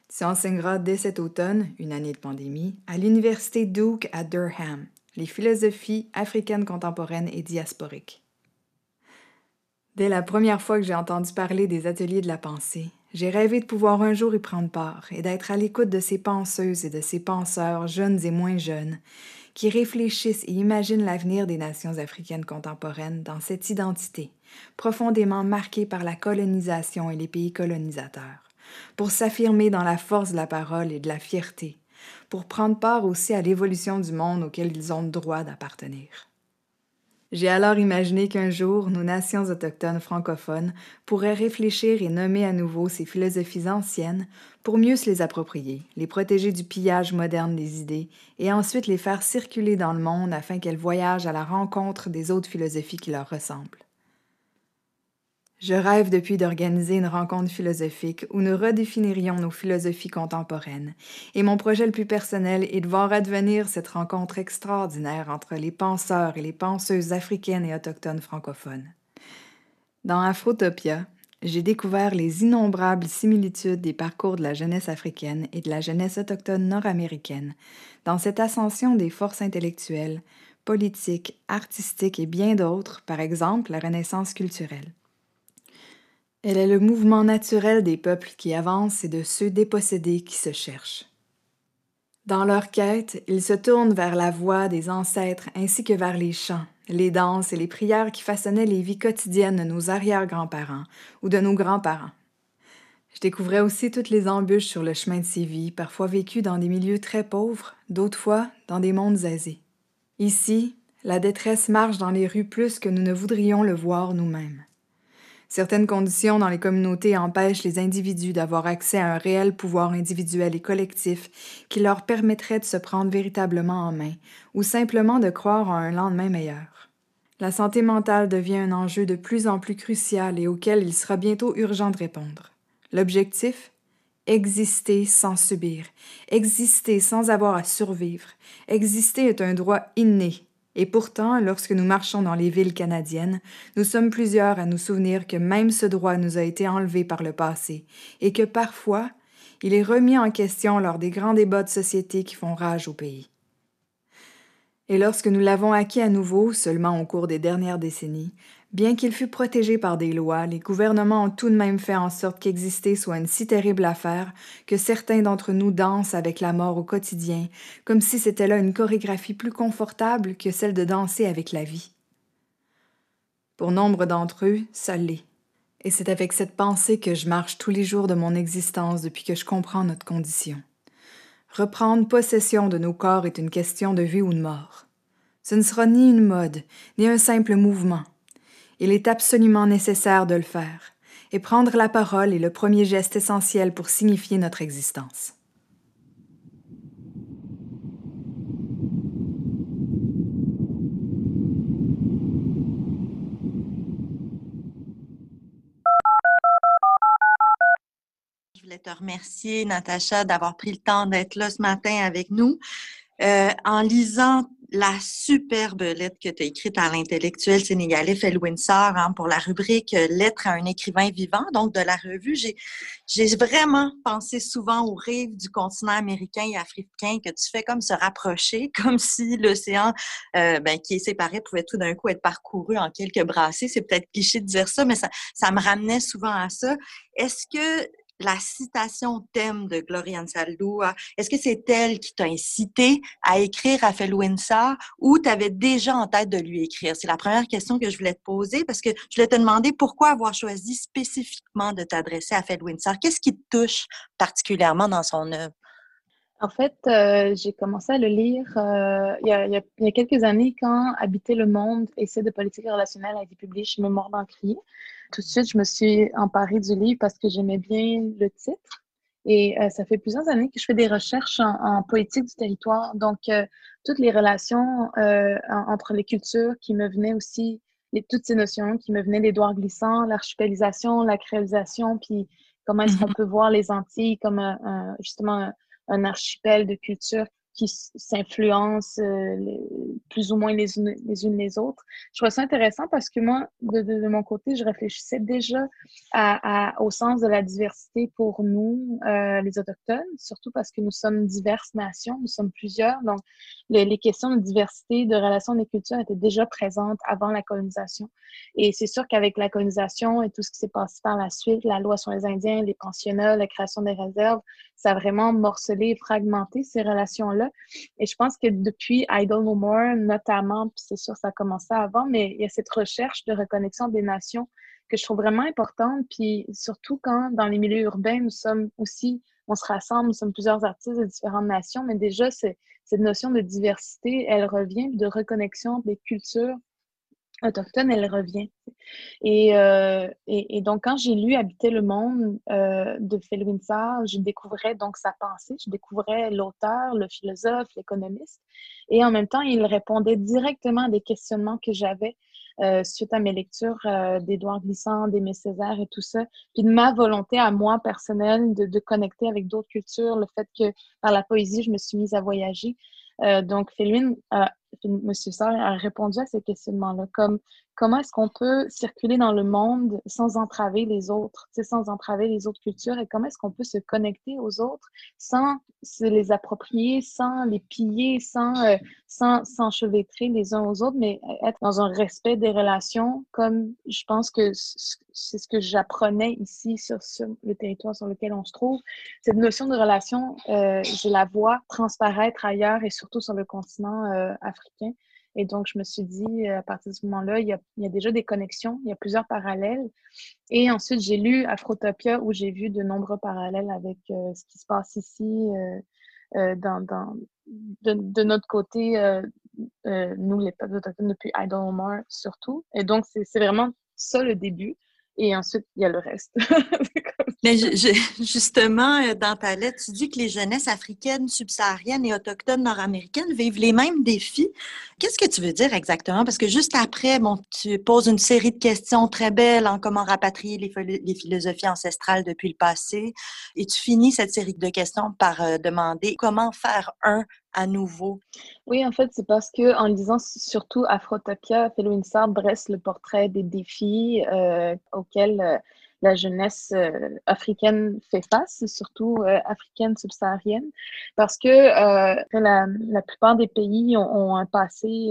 Tu enseigneras dès cet automne, une année de pandémie, à l'Université Duke à Durham, les philosophies africaines contemporaines et diasporiques. Dès la première fois que j'ai entendu parler des ateliers de la pensée, j'ai rêvé de pouvoir un jour y prendre part et d'être à l'écoute de ces penseuses et de ces penseurs, jeunes et moins jeunes, qui réfléchissent et imaginent l'avenir des nations africaines contemporaines dans cette identité, profondément marquée par la colonisation et les pays colonisateurs, pour s'affirmer dans la force de la parole et de la fierté, pour prendre part aussi à l'évolution du monde auquel ils ont le droit d'appartenir. J'ai alors imaginé qu'un jour, nos nations autochtones francophones pourraient réfléchir et nommer à nouveau ces philosophies anciennes pour mieux se les approprier, les protéger du pillage moderne des idées et ensuite les faire circuler dans le monde afin qu'elles voyagent à la rencontre des autres philosophies qui leur ressemblent. Je rêve depuis d'organiser une rencontre philosophique où nous redéfinirions nos philosophies contemporaines, et mon projet le plus personnel est de voir advenir cette rencontre extraordinaire entre les penseurs et les penseuses africaines et autochtones francophones. Dans Afrotopia, j'ai découvert les innombrables similitudes des parcours de la jeunesse africaine et de la jeunesse autochtone nord-américaine dans cette ascension des forces intellectuelles, politiques, artistiques et bien d'autres, par exemple la Renaissance culturelle. Elle est le mouvement naturel des peuples qui avancent et de ceux dépossédés qui se cherchent. Dans leur quête, ils se tournent vers la voix des ancêtres ainsi que vers les chants, les danses et les prières qui façonnaient les vies quotidiennes de nos arrière-grands-parents ou de nos grands-parents. Je découvrais aussi toutes les embûches sur le chemin de ces vies, parfois vécues dans des milieux très pauvres, d'autres fois dans des mondes aisés. Ici, la détresse marche dans les rues plus que nous ne voudrions le voir nous-mêmes. Certaines conditions dans les communautés empêchent les individus d'avoir accès à un réel pouvoir individuel et collectif qui leur permettrait de se prendre véritablement en main ou simplement de croire à un lendemain meilleur. La santé mentale devient un enjeu de plus en plus crucial et auquel il sera bientôt urgent de répondre. L'objectif? Exister sans subir, exister sans avoir à survivre. Exister est un droit inné. Et pourtant, lorsque nous marchons dans les villes canadiennes, nous sommes plusieurs à nous souvenir que même ce droit nous a été enlevé par le passé, et que parfois, il est remis en question lors des grands débats de société qui font rage au pays. Et lorsque nous l'avons acquis à nouveau, seulement au cours des dernières décennies, Bien qu'il fût protégé par des lois, les gouvernements ont tout de même fait en sorte qu'exister soit une si terrible affaire que certains d'entre nous dansent avec la mort au quotidien, comme si c'était là une chorégraphie plus confortable que celle de danser avec la vie. Pour nombre d'entre eux, ça l'est. Et c'est avec cette pensée que je marche tous les jours de mon existence depuis que je comprends notre condition. Reprendre possession de nos corps est une question de vie ou de mort. Ce ne sera ni une mode, ni un simple mouvement. Il est absolument nécessaire de le faire, et prendre la parole est le premier geste essentiel pour signifier notre existence. Je voulais te remercier, Natacha, d'avoir pris le temps d'être là ce matin avec nous. Euh, en lisant la superbe lettre que tu as écrite à l'intellectuel sénégalais Felwin Sarr hein, pour la rubrique Lettre à un écrivain vivant, donc de la revue. J'ai vraiment pensé souvent aux rives du continent américain et africain que tu fais comme se rapprocher, comme si l'océan euh, ben, qui est séparé pouvait tout d'un coup être parcouru en quelques brassées. C'est peut-être cliché de dire ça, mais ça, ça me ramenait souvent à ça. Est-ce que la citation thème de Gloria Ansaldo, est-ce que c'est elle qui t'a incité à écrire à Felwinsar ou tu déjà en tête de lui écrire? C'est la première question que je voulais te poser parce que je voulais te demander pourquoi avoir choisi spécifiquement de t'adresser à Felwinsar. Qu'est-ce qui te touche particulièrement dans son œuvre? En fait, euh, j'ai commencé à le lire euh, il, y a, quelques années quand Habiter le monde, essai de politique relationnelle a été publié chez Mémoire d'Encrier tout de suite, je me suis emparée du livre parce que j'aimais bien le titre. Et euh, ça fait plusieurs années que je fais des recherches en, politique du territoire. Donc, euh, toutes les relations euh, entre les cultures qui me venaient aussi, les, toutes ces notions qui me venaient, les doigts glissants, l'archipélisation, la créolisation, puis comment est-ce qu'on mm-hmm. peut voir les Antilles comme justement un, archipel de cultures qui s'influencent euh, plus ou moins les unes, les unes les autres. Je trouve ça intéressant parce que moi, de, mon côté, je réfléchissais déjà au sens de la diversité pour nous, euh, les Autochtones, surtout parce que nous sommes diverses nations, nous sommes plusieurs. Donc, les questions de diversité, de relations des cultures étaient déjà présentes avant la colonisation. Et c'est sûr qu'avec la colonisation et tout ce qui s'est passé par la suite, la loi sur les Indiens, les pensionnats, la création des réserves, ça a vraiment morcelé fragmenté ces relations-là. Et je pense que depuis Idle No More, notamment, puis c'est sûr ça a commencé avant, mais il y a cette recherche de reconnexion des nations que je trouve vraiment importante. Puis surtout quand dans les milieux urbains, nous sommes aussi, on se rassemble, nous sommes plusieurs artistes de différentes nations, mais déjà, cette notion de diversité, elle revient de reconnexion des cultures autochtone, elle revient. Euh, et, et, donc, quand j'ai lu Habiter le monde euh, de Felwin Sarr, je découvrais donc sa pensée, je découvrais l'auteur, le philosophe, l'économiste. Et en même temps, il répondait directement à des questionnements que j'avais euh, suite à mes lectures d'Édouard Glissant, d'Aimé Césaire et tout ça. Puis de ma volonté à moi personnelle de, de connecter avec d'autres cultures, le fait que par la poésie, je me suis mise à voyager. donc, Felwin M. Sarr a répondu à ces questionnements-là, comme comment est-ce qu'on peut circuler dans le monde sans entraver les autres, sans entraver les autres cultures, et comment est-ce qu'on peut se connecter aux autres sans se les approprier, sans les piller, sans euh, s'enchevêtrer les uns aux autres, mais être dans un respect des relations, comme je pense que c'est ce que j'apprenais ici sur, sur, le territoire sur lequel on se trouve. Cette notion de relation, euh, je la vois transparaître ailleurs et surtout sur le continent euh, africain. Et donc, je me suis dit, euh, à partir de ce moment-là, il, y a déjà des connexions, il y a plusieurs parallèles. Et ensuite, j'ai lu Afrotopia où j'ai vu de nombreux parallèles avec euh, ce qui se passe ici, euh, dans, de, notre côté, nous, les peuples autochtones, depuis Idle surtout. Et donc, c'est vraiment ça le début. Et ensuite, il y a le reste. Mais justement, euh, dans ta lettre, tu dis que les jeunesses africaines, subsahariennes et autochtones nord-américaines vivent les mêmes défis. Qu'est-ce que tu veux dire exactement? Parce que juste après, bon, tu poses une série de questions très belles en comment rapatrier les, les philosophies ancestrales depuis le passé. Et tu finis cette série de questions par euh, demander comment faire un à nouveau? Oui, en fait, c'est parce que en lisant surtout Afrotopia, Felwin Sarr dresse le portrait des défis euh, auxquels euh, la jeunesse euh, africaine fait face, surtout euh, africaine subsaharienne, parce que euh, la, plupart des pays ont, un passé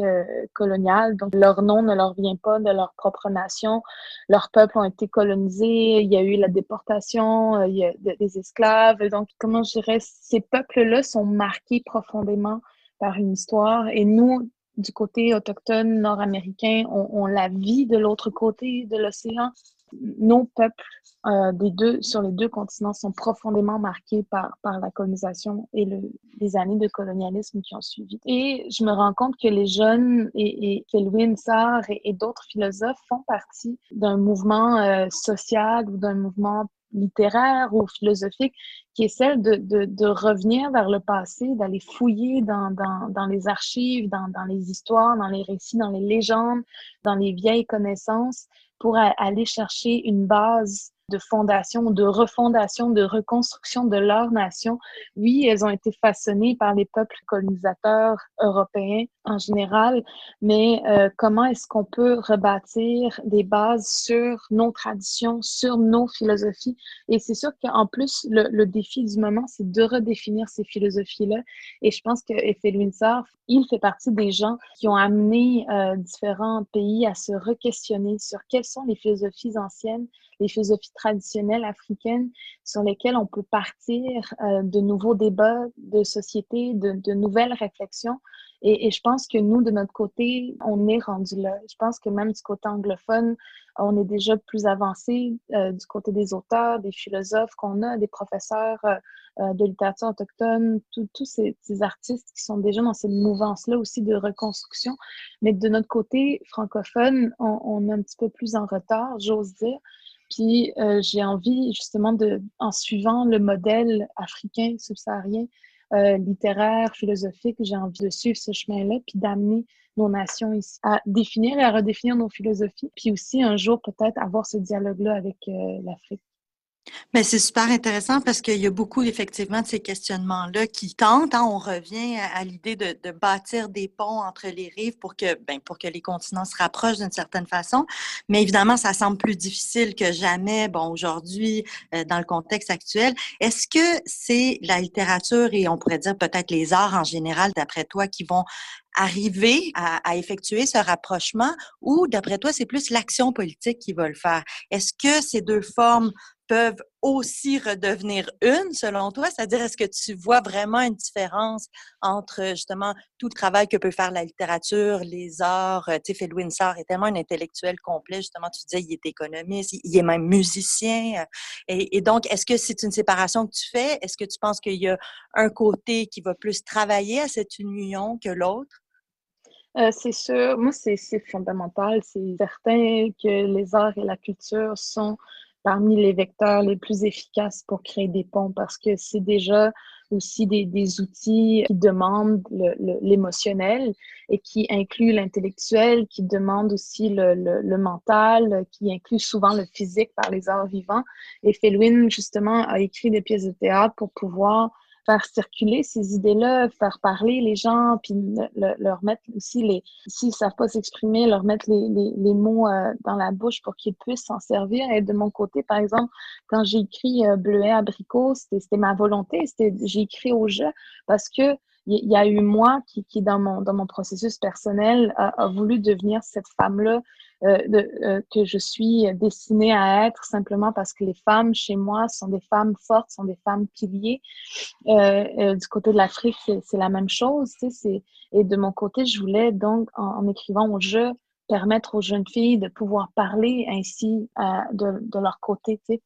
colonial, donc leur nom ne leur vient pas de leur propre nation, leurs peuples ont été colonisés, il y a eu la déportation, il y a des esclaves, donc comment je dirais, ces peuples-là sont marqués profondément par une histoire. Et nous, du côté autochtone nord-américain, on la vit de l'autre côté de l'océan nos peuples euh, des deux, sur les deux continents sont profondément marqués par, par la colonisation et le, les années de colonialisme qui ont suivi. Et je me rends compte que les jeunes et, Kelvin Sarr et, et d'autres philosophes font partie d'un mouvement euh, social ou d'un mouvement littéraire ou philosophique qui est celle de, de, revenir vers le passé, d'aller fouiller dans, dans, les archives, dans les histoires, dans les récits, dans les légendes, dans les vieilles connaissances pour aller chercher une base de fondation, de refondation, de reconstruction de leur nation. Oui, elles ont été façonnées par les peuples colonisateurs européens en général, mais euh, comment est-ce qu'on peut rebâtir des bases sur nos traditions, sur nos philosophies? Et c'est sûr qu'en plus, le, défi du moment, c'est de redéfinir ces philosophies-là. Et je pense que Winsor, il fait partie des gens qui ont amené euh, différents pays à se re-questionner sur quelles sont les philosophies anciennes, les philosophies traditionnelles africaines sur lesquelles on peut partir euh, de nouveaux débats de société, de, nouvelles réflexions. Et, je pense que nous, de notre côté, on est rendu là. Je pense que même du côté anglophone, on est déjà plus avancé euh, du côté des auteurs, des philosophes qu'on a, des professeurs euh, de littérature autochtone, tous ces, artistes qui sont déjà dans cette mouvance-là aussi de reconstruction. Mais de notre côté francophone, on, on est un petit peu plus en retard, j'ose dire. Puis euh, j'ai envie justement de, en suivant le modèle africain subsaharien, euh, littéraire, philosophique, j'ai envie de suivre ce chemin-là, puis d'amener nos nations ici à définir et à redéfinir nos philosophies, puis aussi un jour peut-être avoir ce dialogue-là avec euh, l'Afrique. Mais c'est super intéressant parce qu'il y a beaucoup effectivement de ces questionnements-là qui tentent. Hein, on revient à, l'idée de, de, bâtir des ponts entre les rives pour que, ben, pour que les continents se rapprochent d'une certaine façon. Mais évidemment, ça semble plus difficile que jamais. Bon, aujourd'hui, euh, dans le contexte actuel, est-ce que c'est la littérature et on pourrait dire peut-être les arts en général, d'après toi, qui vont arriver à, à, effectuer ce rapprochement ou, d'après toi, c'est plus l'action politique qui va le faire? Est-ce que ces deux formes peuvent aussi redevenir une, selon toi? C'est-à-dire, est-ce que tu vois vraiment une différence entre justement tout le travail que peut faire la littérature, les arts? Euh, tu sais, Phil Winsor est tellement un intellectuel complet, justement, tu disais, il est économiste, il est même musicien. Euh, et, donc, est-ce que c'est une séparation que tu fais? Est-ce que tu penses qu'il y a un côté qui va plus travailler à cette union que l'autre? Euh, c'est sûr, moi, c'est fondamental. C'est certain que les arts et la culture sont parmi les vecteurs les plus efficaces pour créer des ponts parce que c'est déjà aussi des, des, outils qui demandent l'émotionnel et qui incluent l'intellectuel, qui demandent aussi le, le, mental, qui inclut souvent le physique par les arts vivants. Et Felwin, justement, a écrit des pièces de théâtre pour pouvoir faire circuler ces idées-là, faire parler les gens, puis leur mettre aussi les, s'ils savent pas s'exprimer, leur mettre les, mots euh, dans la bouche pour qu'ils puissent s'en servir. Et de mon côté, par exemple, quand j'ai écrit euh, Bleuet abricot, c'était ma volonté, c'était j'ai écrit au jeu parce que il y a eu moi qui, dans mon processus personnel, a, voulu devenir cette femme-là euh, euh, que je suis destinée à être simplement parce que les femmes chez moi sont des femmes fortes, sont des femmes piliers. Euh, du côté de l'Afrique, c'est la même chose. Et de mon côté, je voulais donc, en, écrivant au jeu, permettre aux jeunes filles de pouvoir parler ainsi de, de leur côté. Tu sais.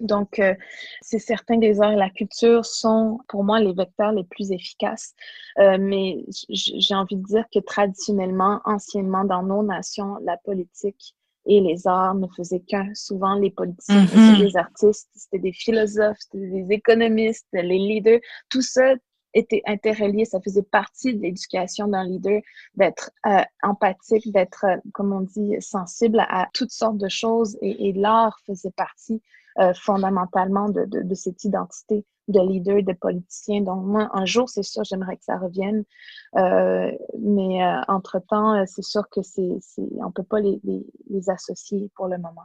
Donc, euh, c'est certain que les arts et la culture sont, pour moi, les vecteurs les plus efficaces. Euh, mais j'ai envie de dire que traditionnellement, anciennement, dans nos nations, la politique et les arts ne faisaient qu'un. Souvent, les politiciens c'était mm-hmm. des artistes, c'était des philosophes, c'était des économistes, les leaders. Tout ça était interrelié, ça faisait partie de l'éducation d'un leader, d'être euh, empathique, d'être, comme on dit, sensible à, toutes sortes de choses et, et l'art faisait partie euh, fondamentalement de, de, cette identité de leader, de politicien. Donc, moi, un jour, c'est sûr, j'aimerais que ça revienne. Euh, mais euh, entre-temps, c'est sûr que c'est, on ne peut pas les, les, les, associer pour le moment.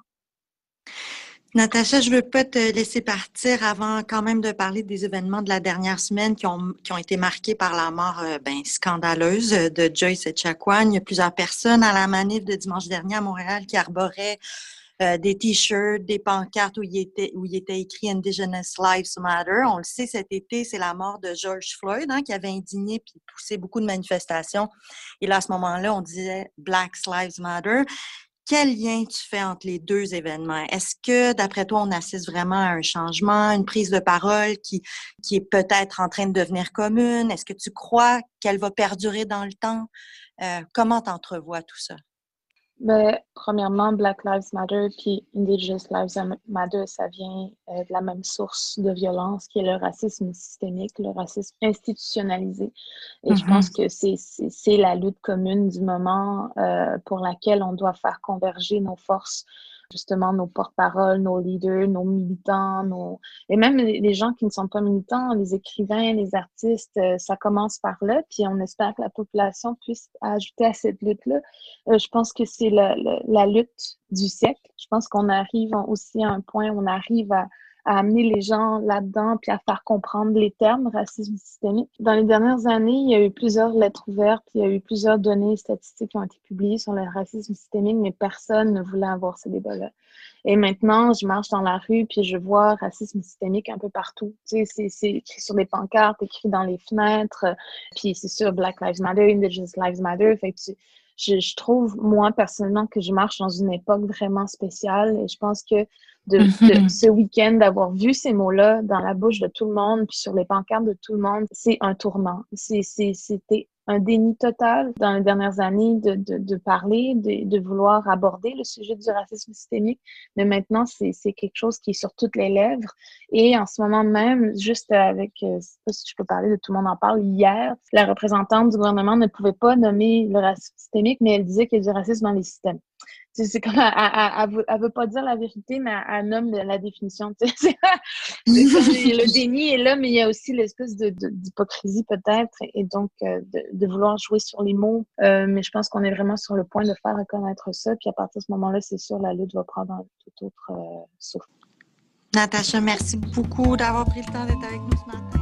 Natacha, je ne veux pas te laisser partir avant quand même de parler des événements de la dernière semaine qui ont, qui ont été marqués par la mort ben, scandaleuse de Joyce Echaquan. Il y a plusieurs personnes à la manif de dimanche dernier à Montréal qui arboraient euh, des t-shirts, des pancartes où il, était, où il était écrit Indigenous Lives Matter. On le sait, cet été, c'est la mort de George Floyd hein, qui avait indigné puis poussé beaucoup de manifestations. Et là, à ce moment-là, on disait Black Lives Matter. Quel lien tu fais entre les deux événements? Est-ce que, d'après toi, on assiste vraiment à un changement, une prise de parole qui, qui est peut-être en train de devenir commune? Est-ce que tu crois qu'elle va perdurer dans le temps? Euh, comment t'entrevois tout ça? Ben, premièrement, Black Lives Matter puis Indigenous Lives Matter, ça vient euh, de la même source de violence qui est le racisme systémique, le racisme institutionnalisé. Et je pense mm-hmm. que c'est la lutte commune du moment euh, pour laquelle on doit faire converger nos forces justement nos porte-paroles, nos leaders, nos militants, nos... et même les gens qui ne sont pas militants, les écrivains, les artistes, euh, ça commence par là, puis on espère que la population puisse ajouter à cette lutte-là. Euh, je pense que c'est la, la, lutte du siècle. Je pense qu'on arrive aussi à un point où on arrive à, à amener les gens là-dedans, puis à faire comprendre les termes racisme systémique. Dans les dernières années, il y a eu plusieurs lettres ouvertes, il y a eu plusieurs données statistiques qui ont été publiées sur le racisme systémique, mais personne ne voulait avoir ce débat-là. Et maintenant, je marche dans la rue, puis je vois racisme systémique un peu partout. Tu sais, c'est écrit sur des pancartes, écrit dans les fenêtres, puis c'est sûr Black Lives Matter, Indigenous Lives Matter. Fait que je, je trouve, moi, personnellement, que je marche dans une époque vraiment spéciale et je pense que de, mm-hmm. ce week-end, d'avoir vu ces mots-là dans la bouche de tout le monde, puis sur les pancartes de tout le monde, c'est un tournant. C'était un déni total dans les dernières années de, de, de parler, de, de, vouloir aborder le sujet du racisme systémique, mais maintenant c'est quelque chose qui est sur toutes les lèvres. Et en ce moment même, juste avec, euh, je sais pas si je peux parler de tout le monde en parle, hier, la représentante du gouvernement ne pouvait pas nommer le racisme systémique, mais elle disait qu'il y a du racisme dans les systèmes c'est comme elle, elle, veut, pas dire la vérité, mais elle, nomme la définition. le déni est là, mais il y a aussi l'espèce de, d'hypocrisie peut-être, et donc euh, de, vouloir jouer sur les mots. Euh, mais je pense qu'on est vraiment sur le point de faire reconnaître ça, puis à partir de ce moment-là, c'est sûr, la lutte va prendre un tout autre euh, souffle. Natacha, merci beaucoup d'avoir pris le temps d'être avec nous ce matin.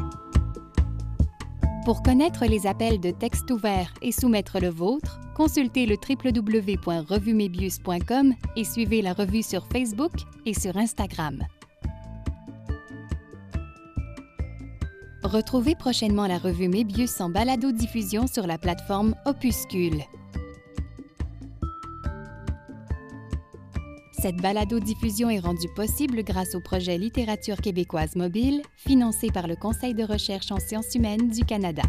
Pour connaître les appels de texte ouvert et soumettre le vôtre, consultez le www.revumebius.com et suivez la revue sur Facebook et sur Instagram. Retrouvez prochainement la revue Mébius en balado-diffusion sur la plateforme Opuscule. Cette balado-diffusion est rendue possible grâce au projet Littérature québécoise mobile, financé par le Conseil de recherche en sciences humaines du Canada.